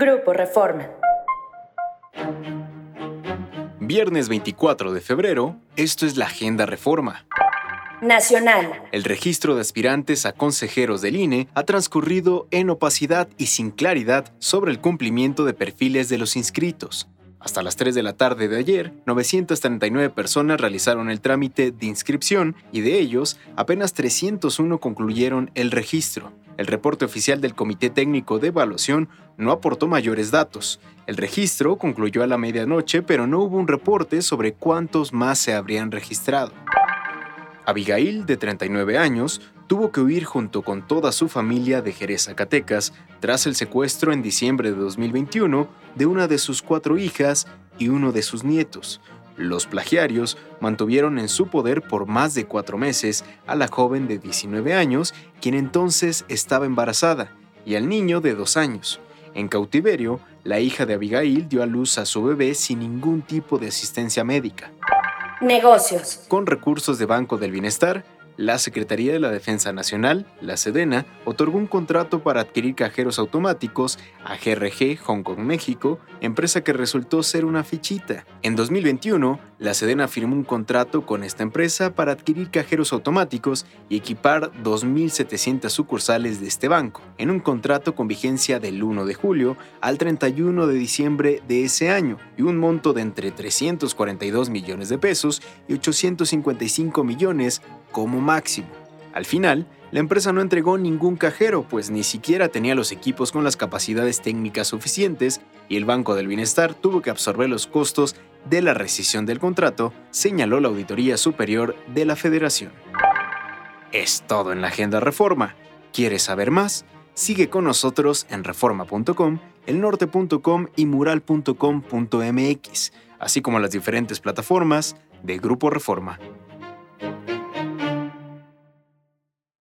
Grupo Reforma. Viernes 24 de febrero, esto es la Agenda Reforma. Nacional. El registro de aspirantes a consejeros del INE ha transcurrido en opacidad y sin claridad sobre el cumplimiento de perfiles de los inscritos. Hasta las 3 de la tarde de ayer, 939 personas realizaron el trámite de inscripción y de ellos, apenas 301 concluyeron el registro. El reporte oficial del Comité Técnico de Evaluación no aportó mayores datos. El registro concluyó a la medianoche, pero no hubo un reporte sobre cuántos más se habrían registrado. Abigail, de 39 años, tuvo que huir junto con toda su familia de Jerez, Zacatecas, tras el secuestro en diciembre de 2021 de una de sus cuatro hijas y uno de sus nietos. Los plagiarios mantuvieron en su poder por más de cuatro meses a la joven de 19 años, quien entonces estaba embarazada, y al niño de dos años. En cautiverio, la hija de Abigail dio a luz a su bebé sin ningún tipo de asistencia médica. Negocios. Con recursos de Banco del Bienestar, la Secretaría de la Defensa Nacional, la Sedena, otorgó un contrato para adquirir cajeros automáticos a GRG Hong Kong México, empresa que resultó ser una fichita. En 2021, la Sedena firmó un contrato con esta empresa para adquirir cajeros automáticos y equipar 2.700 sucursales de este banco, en un contrato con vigencia del 1 de julio al 31 de diciembre de ese año y un monto de entre 342 millones de pesos y 855 millones como máximo. Al final, la empresa no entregó ningún cajero, pues ni siquiera tenía los equipos con las capacidades técnicas suficientes y el Banco del Bienestar tuvo que absorber los costos de la rescisión del contrato, señaló la Auditoría Superior de la Federación. Es todo en la Agenda Reforma. ¿Quieres saber más? Sigue con nosotros en reforma.com, elnorte.com y mural.com.mx, así como las diferentes plataformas de Grupo Reforma.